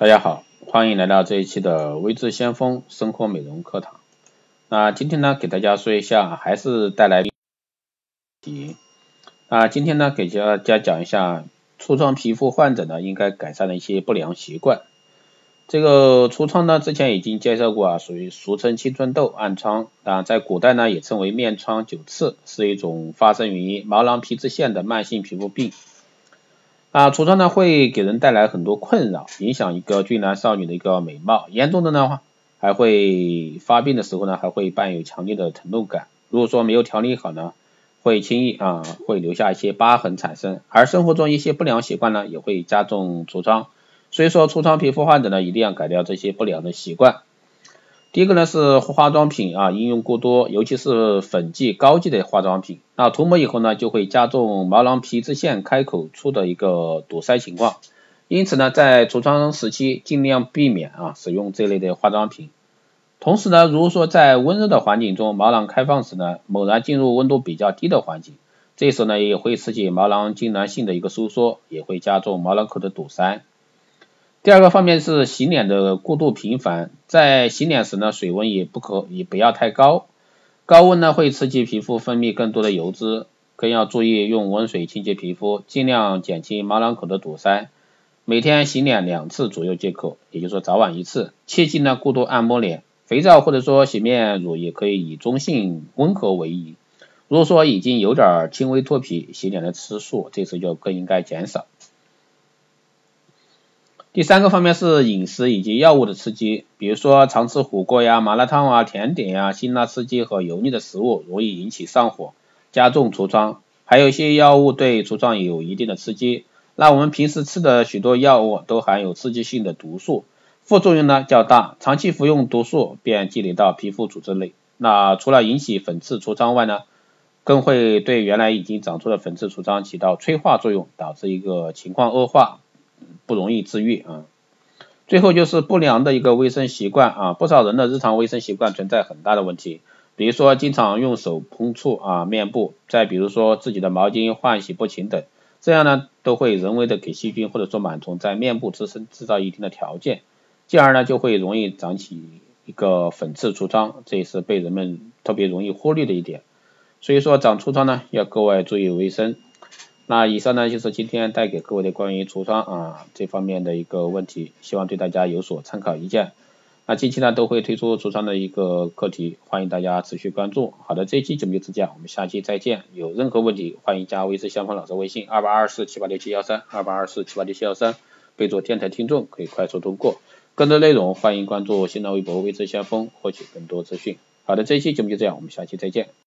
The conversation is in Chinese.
大家好，欢迎来到这一期的微智先锋生活美容课堂。那今天呢，给大家说一下，还是带来题。那，今天呢，给大家讲一下痤疮皮肤患者呢应该改善的一些不良习惯。这个痤疮呢，之前已经介绍过啊，属于俗称青春痘、暗疮啊，在古代呢也称为面疮、久刺，是一种发生于毛囊皮脂腺的慢性皮肤病。啊，痤疮呢会给人带来很多困扰，影响一个俊男少女的一个美貌。严重的呢，还会发病的时候呢，还会伴有强烈的疼痛感。如果说没有调理好呢，会轻易啊会留下一些疤痕产生。而生活中一些不良习惯呢，也会加重痤疮。所以说，痤疮皮肤患者呢，一定要改掉这些不良的习惯。一个呢是化妆品啊应用过多，尤其是粉剂、膏剂的化妆品，那涂抹以后呢就会加重毛囊皮脂腺开口处的一个堵塞情况，因此呢在痤疮时期尽量避免啊使用这类的化妆品。同时呢，如果说在温热的环境中毛囊开放时呢，猛然进入温度比较低的环境，这时候呢也会刺激毛囊痉挛性的一个收缩，也会加重毛囊口的堵塞。第二个方面是洗脸的过度频繁，在洗脸时呢，水温也不可也不要太高，高温呢会刺激皮肤分泌更多的油脂，更要注意用温水清洁皮肤，尽量减轻毛囊口的堵塞。每天洗脸两次左右即可，也就是说早晚一次，切忌呢过度按摩脸，肥皂或者说洗面乳也可以以中性温和为宜。如果说已经有点轻微脱皮，洗脸的次数这次就更应该减少。第三个方面是饮食以及药物的刺激，比如说常吃火锅呀、麻辣烫啊、甜点呀、辛辣刺激和油腻的食物，容易引起上火，加重痤疮。还有一些药物对痤疮有一定的刺激，那我们平时吃的许多药物都含有刺激性的毒素，副作用呢较大，长期服用毒素便积累到皮肤组织内，那除了引起粉刺痤疮外呢，更会对原来已经长出的粉刺痤疮起到催化作用，导致一个情况恶化。不容易治愈啊。最后就是不良的一个卫生习惯啊，不少人的日常卫生习惯存在很大的问题，比如说经常用手碰触啊面部，再比如说自己的毛巾换洗不勤等，这样呢都会人为的给细菌或者说螨虫在面部自身制造一定的条件，进而呢就会容易长起一个粉刺痤疮，这也是被人们特别容易忽略的一点。所以说长痤疮呢要格外注意卫生。那以上呢就是今天带给各位的关于橱窗啊这方面的一个问题，希望对大家有所参考意见。那近期呢都会推出橱窗的一个课题，欢迎大家持续关注。好的，这一期节目就这样，我们下期再见。有任何问题，欢迎加微之相锋老师微信二八二四七八六七幺三二八二四七八六七幺三，备注电台听众可以快速通过。更多内容欢迎关注新浪微博微之先锋获取更多资讯。好的，这期节目就这样，我们下期再见。